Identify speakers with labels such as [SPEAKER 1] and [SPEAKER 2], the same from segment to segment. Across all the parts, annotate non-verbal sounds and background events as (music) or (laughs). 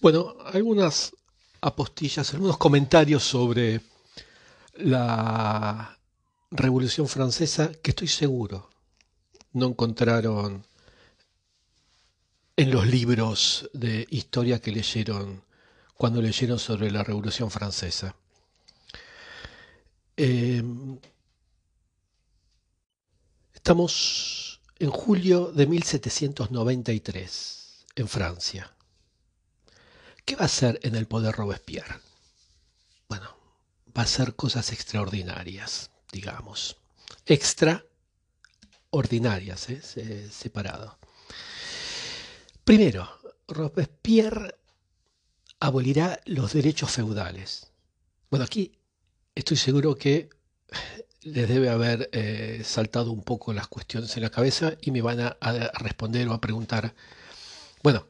[SPEAKER 1] Bueno, algunas apostillas, algunos comentarios sobre la Revolución Francesa que estoy seguro no encontraron en los libros de historia que leyeron cuando leyeron sobre la Revolución Francesa. Eh, estamos en julio de 1793, en Francia. ¿Qué va a hacer en el poder Robespierre? Bueno, va a hacer cosas extraordinarias, digamos. Extraordinarias, ¿eh? separado. Primero, Robespierre abolirá los derechos feudales. Bueno, aquí estoy seguro que les debe haber eh, saltado un poco las cuestiones en la cabeza y me van a, a responder o a preguntar, bueno,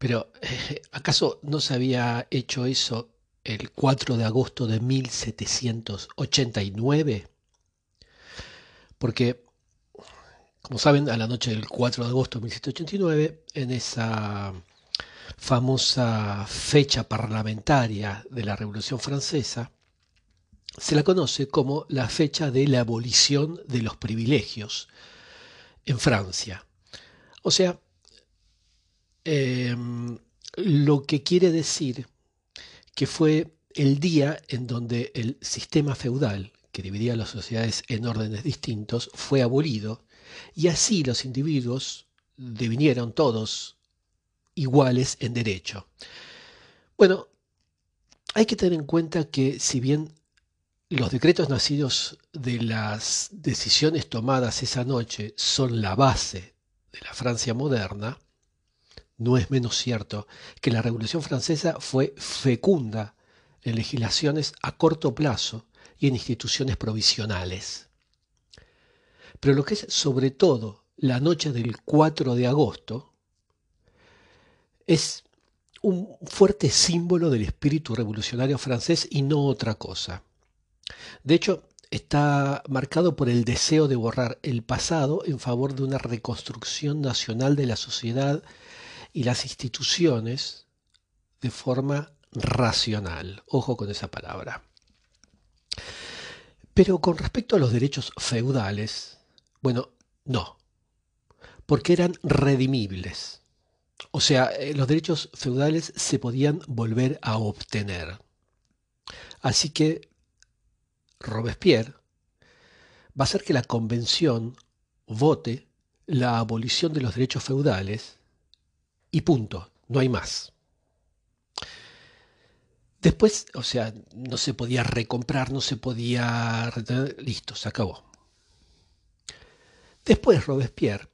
[SPEAKER 1] pero, (laughs) ¿acaso no se había hecho eso el 4 de agosto de 1789? Porque, como saben, a la noche del 4 de agosto de 1789, en esa famosa fecha parlamentaria de la Revolución Francesa, se la conoce como la fecha de la abolición de los privilegios en Francia. O sea, Em, lo que quiere decir que fue el día en donde el sistema feudal, que dividía las sociedades en órdenes distintos, fue abolido y así los individuos devinieron todos iguales en derecho. Bueno, hay que tener en cuenta que si bien los decretos nacidos de las decisiones tomadas esa noche son la base de la Francia moderna, no es menos cierto que la Revolución Francesa fue fecunda en legislaciones a corto plazo y en instituciones provisionales. Pero lo que es sobre todo la noche del 4 de agosto es un fuerte símbolo del espíritu revolucionario francés y no otra cosa. De hecho, está marcado por el deseo de borrar el pasado en favor de una reconstrucción nacional de la sociedad y las instituciones de forma racional. Ojo con esa palabra. Pero con respecto a los derechos feudales, bueno, no, porque eran redimibles. O sea, eh, los derechos feudales se podían volver a obtener. Así que Robespierre va a hacer que la convención vote la abolición de los derechos feudales y punto, no hay más. Después, o sea, no se podía recomprar, no se podía retener, listo, se acabó. Después Robespierre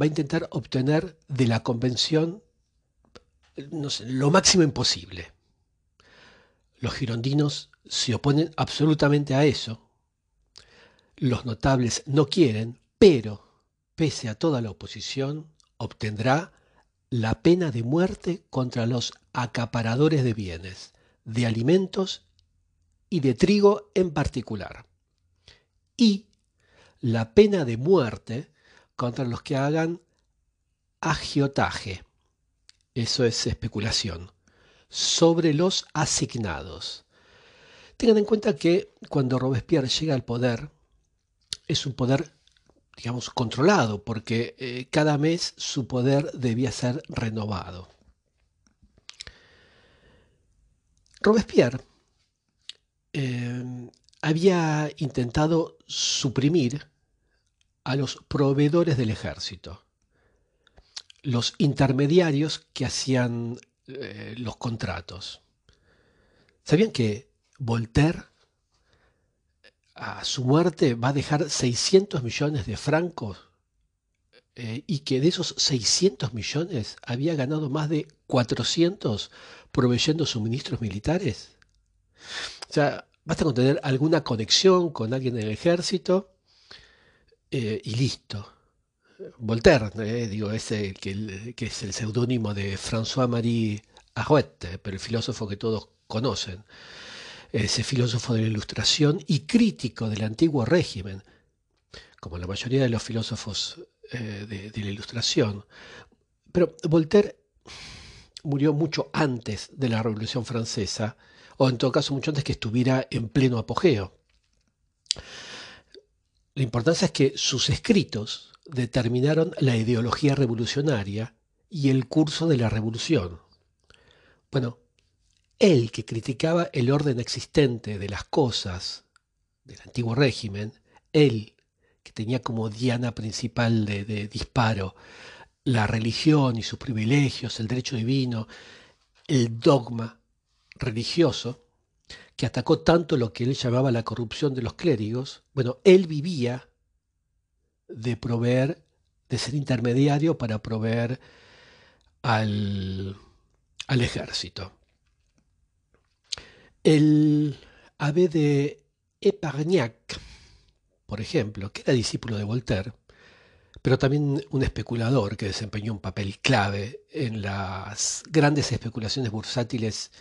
[SPEAKER 1] va a intentar obtener de la convención lo máximo imposible. Los girondinos se oponen absolutamente a eso. Los notables no quieren, pero, pese a toda la oposición, obtendrá la pena de muerte contra los acaparadores de bienes, de alimentos y de trigo en particular. Y la pena de muerte contra los que hagan agiotaje, eso es especulación, sobre los asignados. Tengan en cuenta que cuando Robespierre llega al poder, es un poder digamos, controlado, porque eh, cada mes su poder debía ser renovado. Robespierre eh, había intentado suprimir a los proveedores del ejército, los intermediarios que hacían eh, los contratos. ¿Sabían que Voltaire a su muerte va a dejar 600 millones de francos eh, y que de esos 600 millones había ganado más de 400 proveyendo suministros militares. O sea, basta con tener alguna conexión con alguien en el ejército eh, y listo. Voltaire, eh, digo, es que, que, es el seudónimo de François-Marie Arouet, pero el filósofo que todos conocen ese filósofo de la Ilustración y crítico del antiguo régimen, como la mayoría de los filósofos eh, de, la Ilustración. Pero Voltaire murió mucho antes de la Revolución Francesa, o en todo caso mucho antes que estuviera en pleno apogeo. La importancia es que sus escritos determinaron la ideología revolucionaria y el curso de la revolución. Bueno, él que criticaba el orden existente de las cosas del antiguo régimen, él que tenía como diana principal de, disparo la religión y sus privilegios, el derecho divino, el dogma religioso, que atacó tanto lo que él llamaba la corrupción de los clérigos, bueno, él vivía de proveer, de ser intermediario para proveer al, al ejército. El ave de Epargnac, por ejemplo, que era discípulo de Voltaire, pero también un especulador que desempeñó un papel clave en las grandes especulaciones bursátiles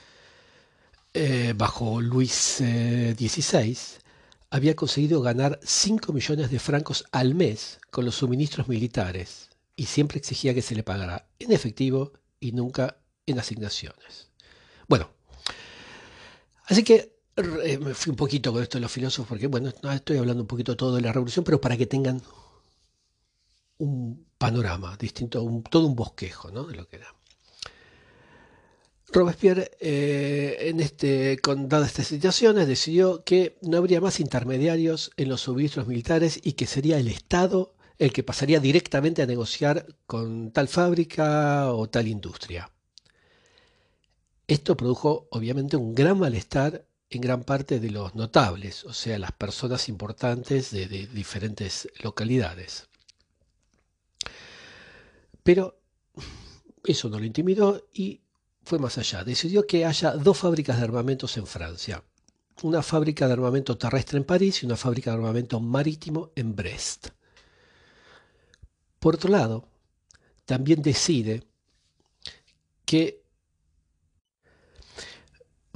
[SPEAKER 1] eh, bajo Luis XVI, eh, había conseguido ganar 5 millones de francos al mes con los suministros militares y siempre exigía que se le pagara en efectivo y nunca en asignaciones. Bueno, así que eh, me fui un poquito con esto de los filósofos porque, bueno, estoy hablando un poquito todo de la revolución, pero para que tengan un panorama distinto, todo un bosquejo ¿no? de lo que era. Robespierre, eh, en este, con dadas estas situaciones, decidió que no habría más intermediarios en los suministros militares y que sería el Estado el que pasaría directamente a negociar con tal fábrica o tal industria. Esto produjo obviamente un gran malestar en gran parte de los notables, o sea, las personas importantes de, diferentes localidades. Pero eso no lo intimidó y fue más allá. Decidió que haya dos fábricas de armamentos en Francia. Una fábrica de armamento terrestre en París y una fábrica de armamento marítimo en Brest. Por otro lado, también decide que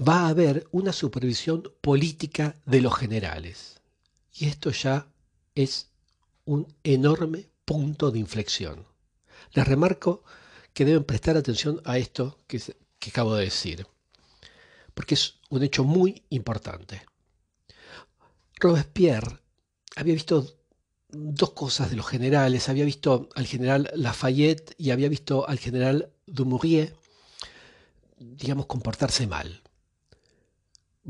[SPEAKER 1] va a haber una supervisión política de los generales. Y esto ya es un enorme punto de inflexión. Les remarco que deben prestar atención a esto que, acabo de decir, porque es un hecho muy importante. Robespierre había visto dos cosas de los generales, había visto al general Lafayette y había visto al general Dumouriez, digamos, comportarse mal.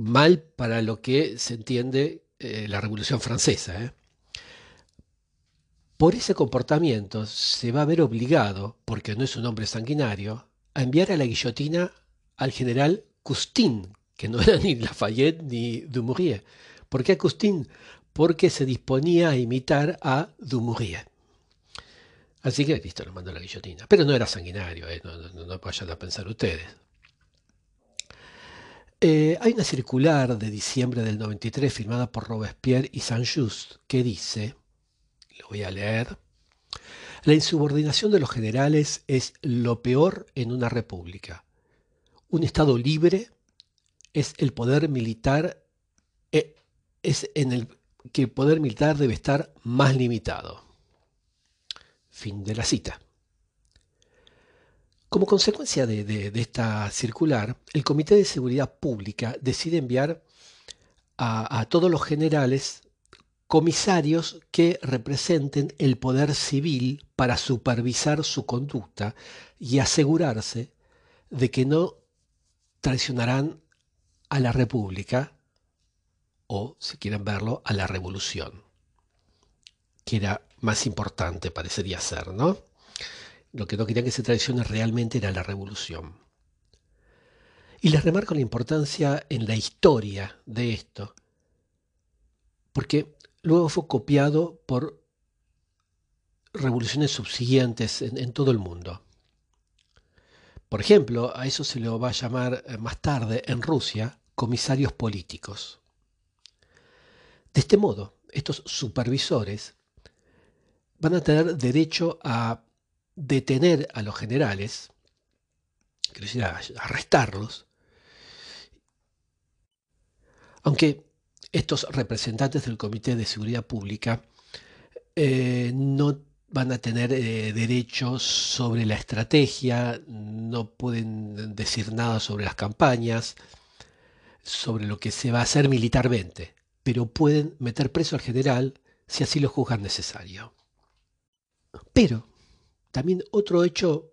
[SPEAKER 1] Mal para lo que se entiende eh, la Revolución Francesa. ¿eh? Por ese comportamiento se va a ver obligado, porque no es un hombre sanguinario, a enviar a la guillotina al general Custin, que no era (laughs) ni Lafayette ni Dumouriez. ¿Por qué a Custin? Porque se disponía a imitar a Dumouriez. Así que, listo, lo mandó a la guillotina. Pero no era sanguinario, eh, no, vayan a pensar ustedes. Eh, hay una circular de diciembre del 93 firmada por Robespierre y Saint-Just que dice lo voy a leer. La insubordinación de los generales es lo peor en una república. Un Estado libre es el poder militar, eh, es en el que el poder militar debe estar más limitado. Fin de la cita. Como consecuencia de, esta circular, el Comité de Seguridad Pública decide enviar a todos los generales comisarios que representen el poder civil para supervisar su conducta y asegurarse de que no traicionarán a la República o, si quieren verlo, a la Revolución, que era más importante, parecería ser, ¿no? Lo que no querían que se traicione realmente era la Revolución. Y les remarco la importancia en la historia de esto, porque luego fue copiado por revoluciones subsiguientes en, todo el mundo. Por ejemplo, a eso se le va a llamar eh, más tarde en Rusia comisarios políticos. De este modo, estos supervisores van a tener derecho a detener a los generales, quiero decir, arrestarlos, aunque estos representantes del Comité de Seguridad Pública eh, no van a tener eh, derechos sobre la estrategia, no pueden decir nada sobre las campañas, sobre lo que se va a hacer militarmente, pero pueden meter preso al general si así lo juzgan necesario. Pero también otro hecho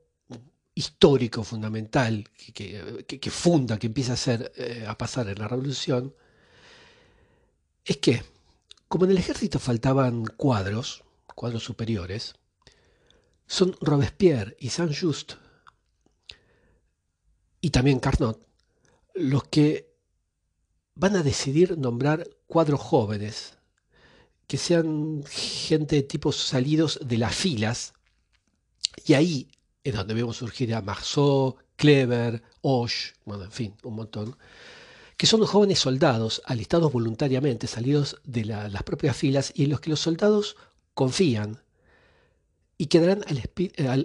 [SPEAKER 1] histórico fundamental que, funda, que empieza a, ser, eh, a pasar en la revolución, es que, como en el ejército faltaban cuadros, cuadros superiores, son Robespierre y Saint-Just, y también Carnot, los que van a decidir nombrar cuadros jóvenes, que sean gente de tipos salidos de las filas, y ahí es donde vemos surgir a Marceau, Kleber, Osh, bueno, en fin, un montón, que son jóvenes soldados alistados voluntariamente, salidos de las propias filas y en los que los soldados confían y que darán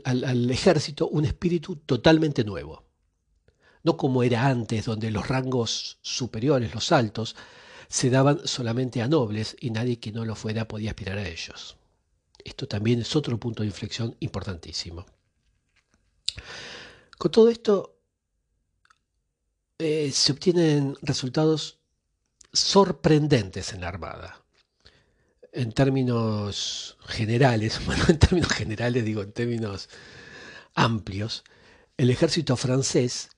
[SPEAKER 1] al, ejército un espíritu totalmente nuevo. No como era antes, donde los rangos superiores, los altos, se daban solamente a nobles y nadie que no lo fuera podía aspirar a ellos. Esto también es otro punto de inflexión importantísimo. Con todo esto eh, se obtienen resultados sorprendentes en la Armada. En términos generales, (laughs) bueno, en términos generales digo, en términos amplios, el ejército francés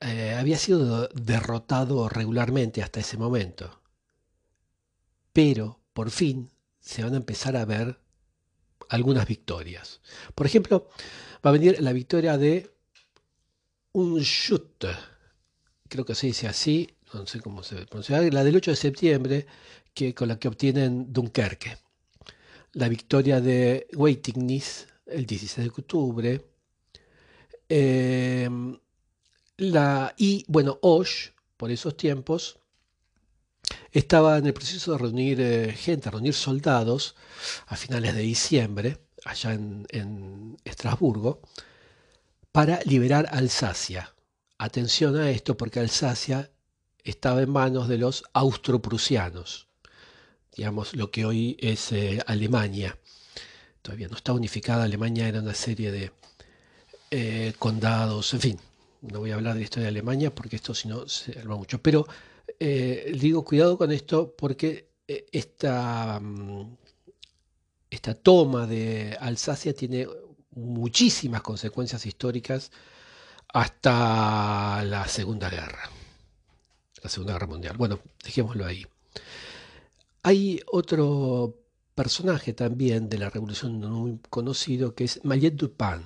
[SPEAKER 1] eh, había sido derrotado regularmente hasta ese momento. Pero, por fin, se van a empezar a ver algunas victorias. Por ejemplo, va a venir la victoria de un shoot, creo que se dice así, no sé cómo se pronuncia, la del 8 de septiembre, que, con la que obtienen Dunkerque. La victoria de Weitignis el 16 de octubre. Em, la, y bueno, Osh, por esos tiempos, estaba en el proceso de reunir eh, gente, reunir soldados a finales de diciembre allá en, Estrasburgo, para liberar Alsacia. Atención a esto porque Alsacia estaba en manos de los austroprusianos, digamos lo que hoy es eh, Alemania. Todavía no está unificada, Alemania era una serie de eh, condados, en fin, no voy a hablar de esto de Alemania porque esto si no se arma mucho, pero eh, digo cuidado con esto porque esta mm, esta toma de Alsacia tiene muchísimas consecuencias históricas hasta la Segunda Guerra, la Segunda Guerra Mundial. Bueno, dejémoslo ahí. Hay otro personaje también de la Revolución muy conocido que es Mallet Dupin,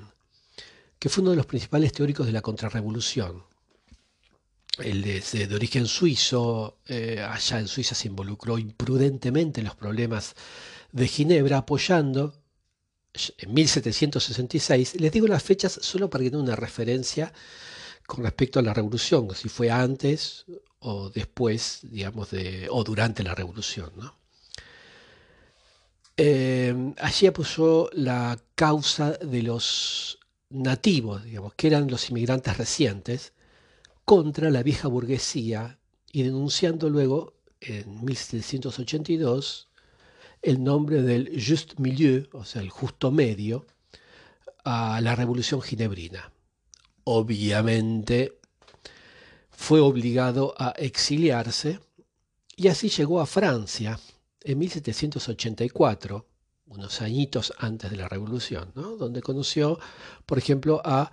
[SPEAKER 1] que fue uno de los principales teóricos de la contrarrevolución. Él es de origen suizo, eh, allá en Suiza se involucró imprudentemente en los problemas de Ginebra apoyando en 1766. Les digo las fechas solo para que tengan una referencia con respecto a la revolución, si fue antes o después, digamos, de, o durante la revolución. Eh, allí apoyó la causa de los nativos, digamos, que eran los inmigrantes recientes, contra la vieja burguesía y denunciando luego, en 1782, el nombre del Just Milieu, o sea, el justo medio, a la Revolución Ginebrina. Obviamente fue obligado a exiliarse y así llegó a Francia en 1784, unos añitos antes de la Revolución, donde conoció, por ejemplo, a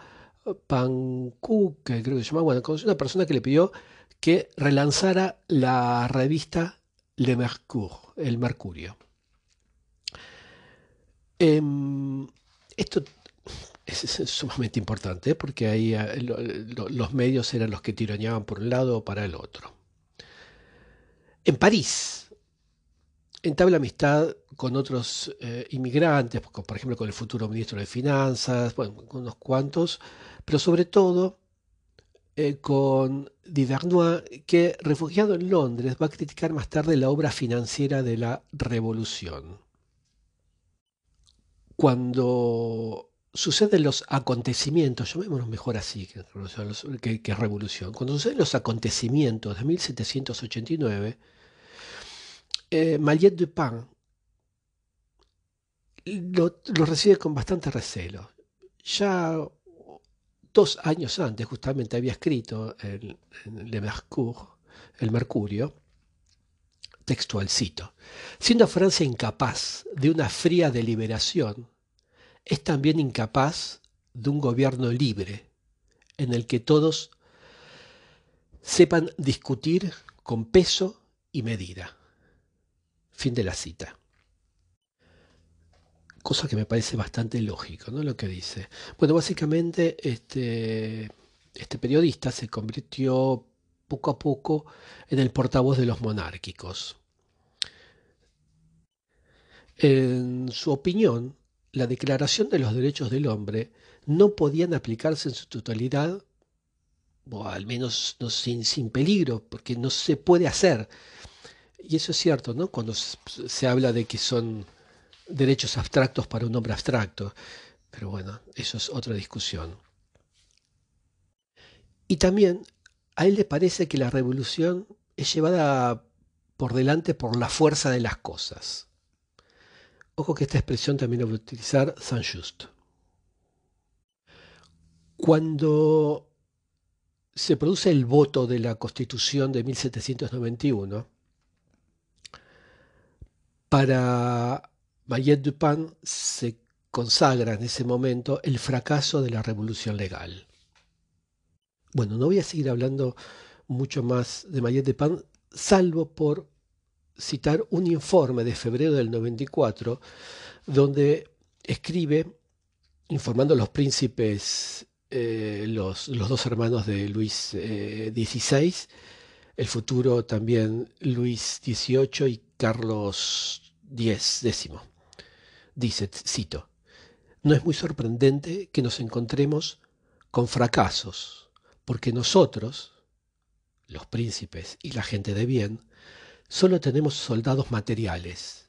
[SPEAKER 1] Pancou, que creo que se llama, bueno, una persona que le pidió que relanzara la revista Le Mercure, el Mercurio. Em, esto es, sumamente importante porque ahí eh, los medios eran los que tironeaban por un lado o para el otro. En París entabla amistad con otros eh, inmigrantes, por ejemplo con el futuro ministro de Finanzas, con unos cuantos, pero sobre todo eh, con Divernois, que refugiado en Londres va a criticar más tarde la obra financiera de la Revolución. Cuando suceden los acontecimientos, llamémoslo mejor así que, revolución, cuando suceden los acontecimientos de 1789, eh, Mallet Dupin lo, recibe con bastante recelo. Ya dos años antes justamente había escrito en, Le Mercure, el Mercurio, textual cito, siendo Francia incapaz de una fría deliberación, es también incapaz de un gobierno libre, en el que todos sepan discutir con peso y medida. Fin de la cita. Cosa que me parece bastante lógico, ¿no? Lo que dice. Bueno, básicamente este, este periodista se convirtió poco a poco en el portavoz de los monárquicos. En su opinión, la Declaración de los Derechos del Hombre no podían aplicarse en su totalidad, o al menos no, sin, sin peligro, porque no se puede hacer. Y eso es cierto, ¿no? Cuando se habla de que son derechos abstractos para un hombre abstracto. Pero bueno, eso es otra discusión. Y también a él le parece que la revolución es llevada por delante por la fuerza de las cosas. Ojo que esta expresión también la va a utilizar Saint-Just. Cuando se produce el voto de la Constitución de 1791, para Mayet Dupin se consagra en ese momento el fracaso de la revolución legal. Bueno, no voy a seguir hablando mucho más de Mayet Dupin, salvo por citar un informe de febrero del 94, donde escribe, informando a los príncipes, eh, los, dos hermanos de Luis XVI, eh, el futuro también Luis XVIII y Carlos X. Dice, cito, no es muy sorprendente que nos encontremos con fracasos, porque nosotros, los príncipes y la gente de bien, solo tenemos soldados materiales,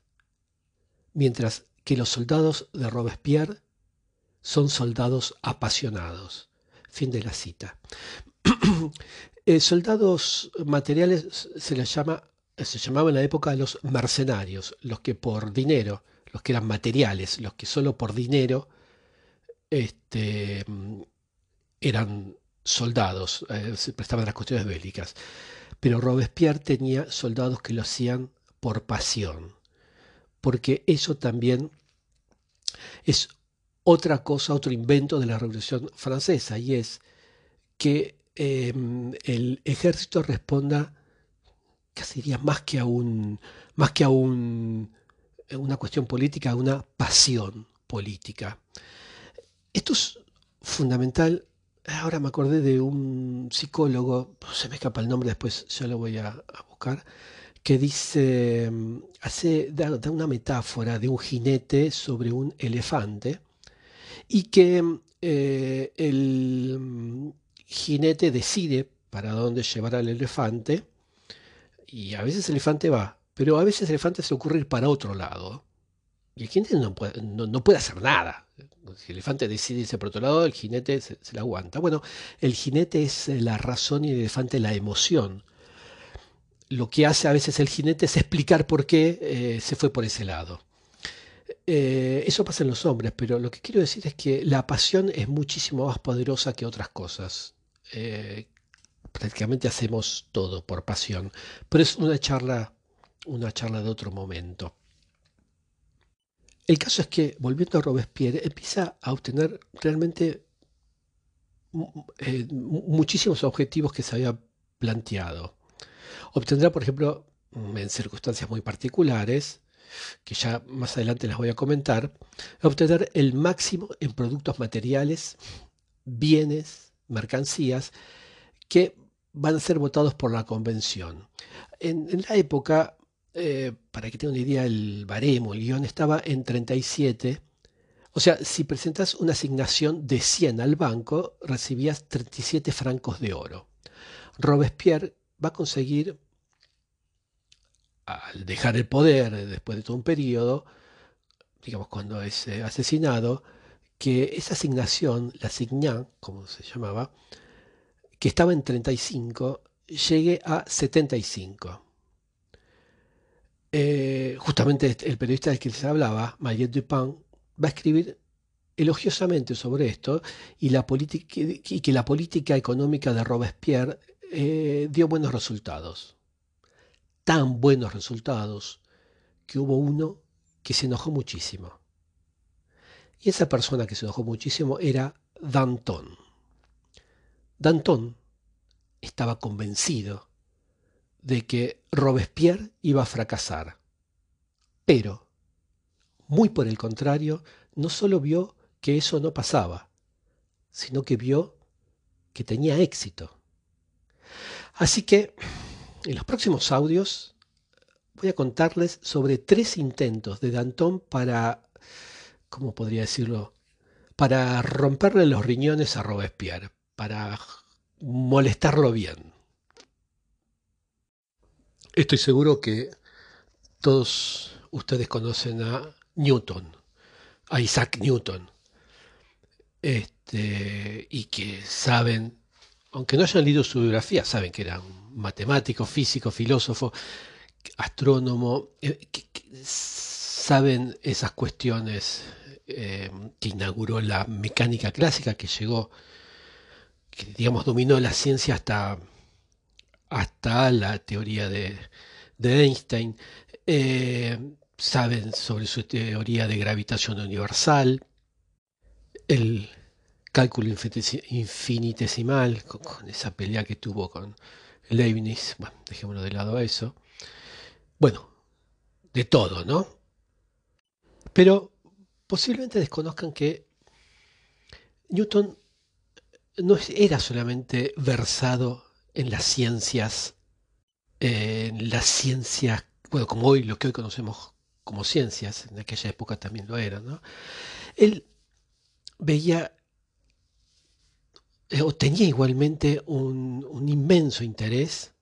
[SPEAKER 1] mientras que los soldados de Robespierre son soldados apasionados. Fin de la cita. (clears throat) Eh, soldados materiales se les llama, se llamaba en la época los mercenarios, los que por dinero, los que eran materiales, los que solo por dinero este, eran soldados, eh, se prestaban las cuestiones bélicas. Pero Robespierre tenía soldados que lo hacían por pasión, porque eso también es otra cosa, otro invento de la Revolución Francesa, y es que em, el ejército responda casi diría más que a un más que a un, una cuestión política, una pasión política. Esto es fundamental Ahora me acordé de un psicólogo, se me escapa el nombre, después ya lo voy a, buscar, que dice, mm, hace, da, una metáfora de un jinete sobre un elefante y que eh, el mm, jinete decide para dónde llevar al elefante y a veces el elefante va, pero a veces el elefante se ocurre ir para otro lado y el jinete no puede, no puede hacer nada, si el elefante decide irse por otro lado, el jinete se, la aguanta. Bueno, el jinete es eh, la razón y el elefante la emoción. Lo que hace a veces el jinete es explicar por qué eh, se fue por ese lado. Eh, eso pasa en los hombres, pero lo que quiero decir es que la pasión es muchísimo más poderosa que otras cosas. prácticamente hacemos todo por pasión, pero es una charla, una charla de otro momento. El caso es que, volviendo a Robespierre, empieza a obtener realmente eh, muchísimos objetivos que se había planteado. Obtendrá, por ejemplo, en circunstancias muy particulares, que ya más adelante las voy a comentar, obtener el máximo en productos materiales, bienes, mercancías, que van a ser votados por la convención. En, en la época eh, para que tenga una idea, el baremo, el guion estaba en 37. O sea, si presentas una asignación de 100 al banco, recibías 37 francos de oro. Robespierre va a conseguir, al dejar el poder después de todo un periodo, digamos cuando es eh, asesinado, que esa asignación, la asignan, como se llamaba, que estaba en 35, llegue a 75. Eh, justamente este, el periodista del que les hablaba, Mayet Dupin, va a escribir elogiosamente sobre esto y que la política económica de Robespierre eh, dio buenos resultados. Tan buenos resultados que hubo uno que se enojó muchísimo. Y esa persona que se enojó muchísimo era Danton. Danton estaba convencido de que Robespierre iba a fracasar. Pero, muy por el contrario, no solo vio que eso no pasaba, sino que vio que tenía éxito. Así que, en los próximos audios, voy a contarles sobre tres intentos de Danton para, ¿cómo podría decirlo? Para romperle los riñones a Robespierre, para molestarlo bien. Estoy seguro que todos ustedes conocen a Newton, a Isaac Newton, este, y que saben, aunque no hayan leído su biografía, saben que era un matemático, físico, filósofo, astrónomo, eh, saben esas cuestiones eh, que inauguró la mecánica clásica, que llegó, que digamos dominó la ciencia hasta hasta la teoría de, Einstein, eh, saben sobre su teoría de gravitación universal, el cálculo infinitesimal, con, esa pelea que tuvo con Leibniz, bueno, dejémoslo de lado eso. Bueno, de todo, ¿no? Pero posiblemente desconozcan que Newton no era solamente versado en las ciencias, en las ciencias, bueno, como hoy, lo que hoy conocemos como ciencias, en aquella época también lo eran, ¿no? Él veía eh, o tenía igualmente un, inmenso interés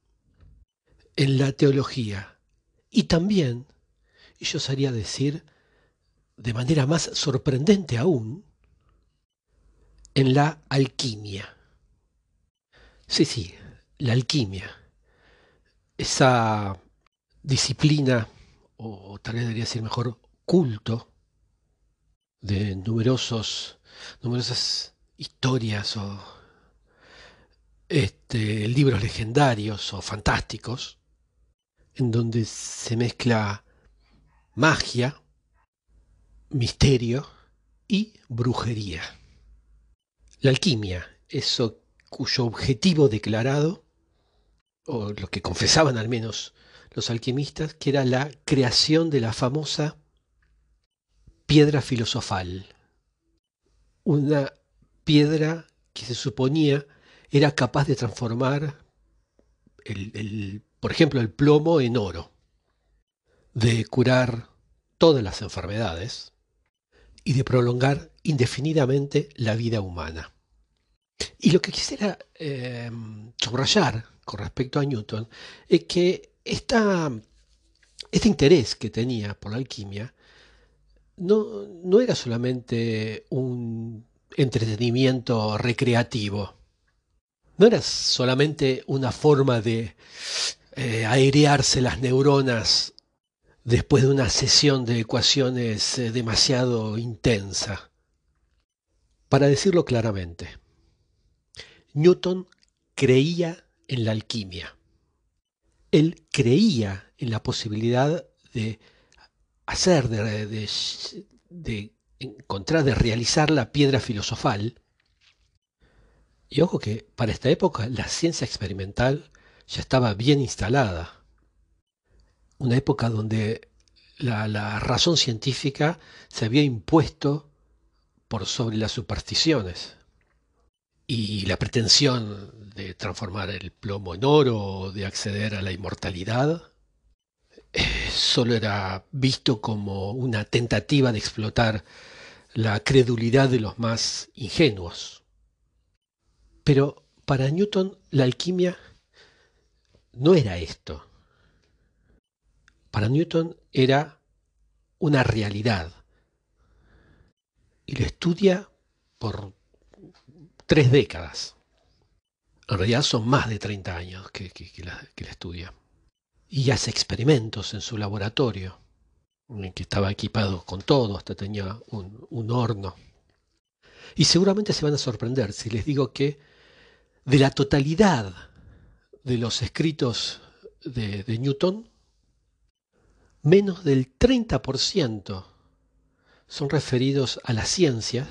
[SPEAKER 1] en la teología y también, y yo osaría decir, de manera más sorprendente aún, en la alquimia. Sí, sí, la alquimia, esa disciplina, o tal vez debería decir mejor, culto de numerosos, numerosas historias o este, libros legendarios o fantásticos, en donde se mezcla magia, misterio y brujería. La alquimia, eso cuyo objetivo declarado o lo que confesaban al menos los alquimistas, que era la creación de la famosa piedra filosofal. Una piedra que se suponía era capaz de transformar, el, por ejemplo, el plomo en oro, de curar todas las enfermedades y de prolongar indefinidamente la vida humana. Y lo que quisiera eh, subrayar con respecto a Newton es que este interés que tenía por la alquimia no, no era solamente un entretenimiento recreativo, no era solamente una forma de eh, airearse las neuronas después de una sesión de ecuaciones eh, demasiado intensa. Para decirlo claramente, Newton creía en la alquimia. Él creía en la posibilidad de hacer, de, encontrar, de realizar la piedra filosofal. Y ojo que para esta época la ciencia experimental ya estaba bien instalada. Una época donde la razón científica se había impuesto por sobre las supersticiones y la pretensión de transformar el plomo en oro de acceder a la inmortalidad eh, solo era visto como una tentativa de explotar la credulidad de los más ingenuos. Pero para Newton la alquimia no era esto. Para Newton era una realidad. Y lo estudia por tres décadas. En realidad son más de 30 años que, la, estudia. Y hace experimentos en su laboratorio. que estaba equipado con todo, hasta tenía un, horno. Y seguramente se van a sorprender si les digo que de la totalidad de los escritos de, de Newton, menos del 30% son referidos a la ciencia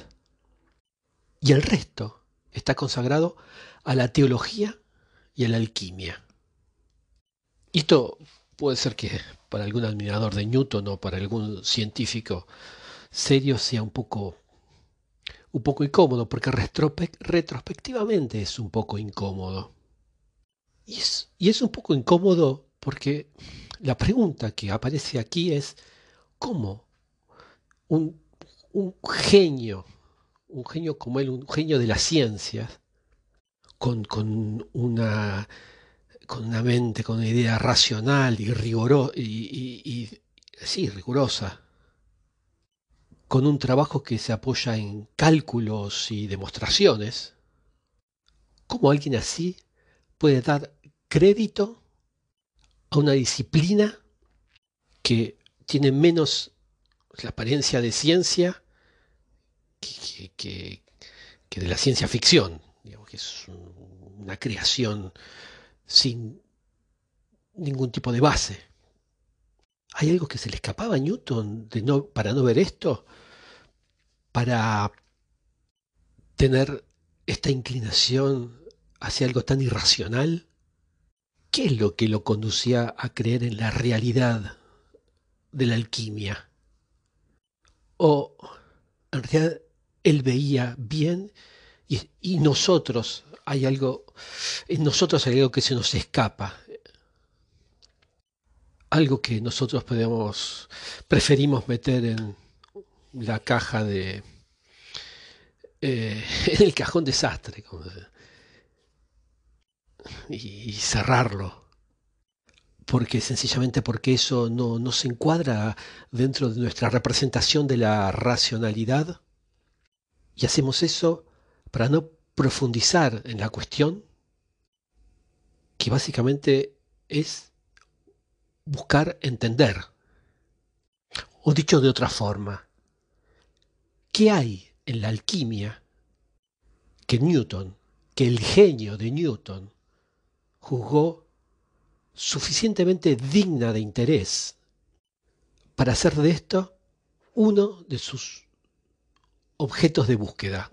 [SPEAKER 1] y el resto está consagrado a la teología y a la alquimia. Esto puede ser que para algún admirador de Newton o para algún científico serio sea un poco un poco incómodo porque retrospectivamente es un poco incómodo. Y es, y es un poco incómodo porque la pregunta que aparece aquí es ¿cómo un, un genio, un genio como él, un genio de las ciencias, con, con una con una mente, con una idea racional y, rigorosa, y, sí, rigurosa, con un trabajo que se apoya en cálculos y demostraciones, ¿cómo alguien así puede dar crédito a una disciplina que tiene menos la apariencia de ciencia que, de la ciencia ficción, digamos que es una creación sin ningún tipo de base. ¿Hay algo que se le escapaba a Newton para no ver esto? Para tener esta inclinación hacia algo tan irracional? ¿Qué es lo que lo conducía a creer en la realidad de la alquimia? ¿O en realidad él veía bien y, y nosotros hay algo, en nosotros hay algo que se nos escapa, algo que nosotros podemos, preferimos meter en la caja de, eh, (laughs) en el cajón desastre, y, cerrarlo. Porque sencillamente porque eso no, no, se encuadra dentro de nuestra representación de la racionalidad y hacemos eso para no profundizar en la cuestión, que básicamente es buscar entender. O dicho de otra forma, ¿qué hay en la alquimia que Newton, que el genio de Newton, juzgó suficientemente digna de interés para hacer de esto uno de sus objetos de búsqueda,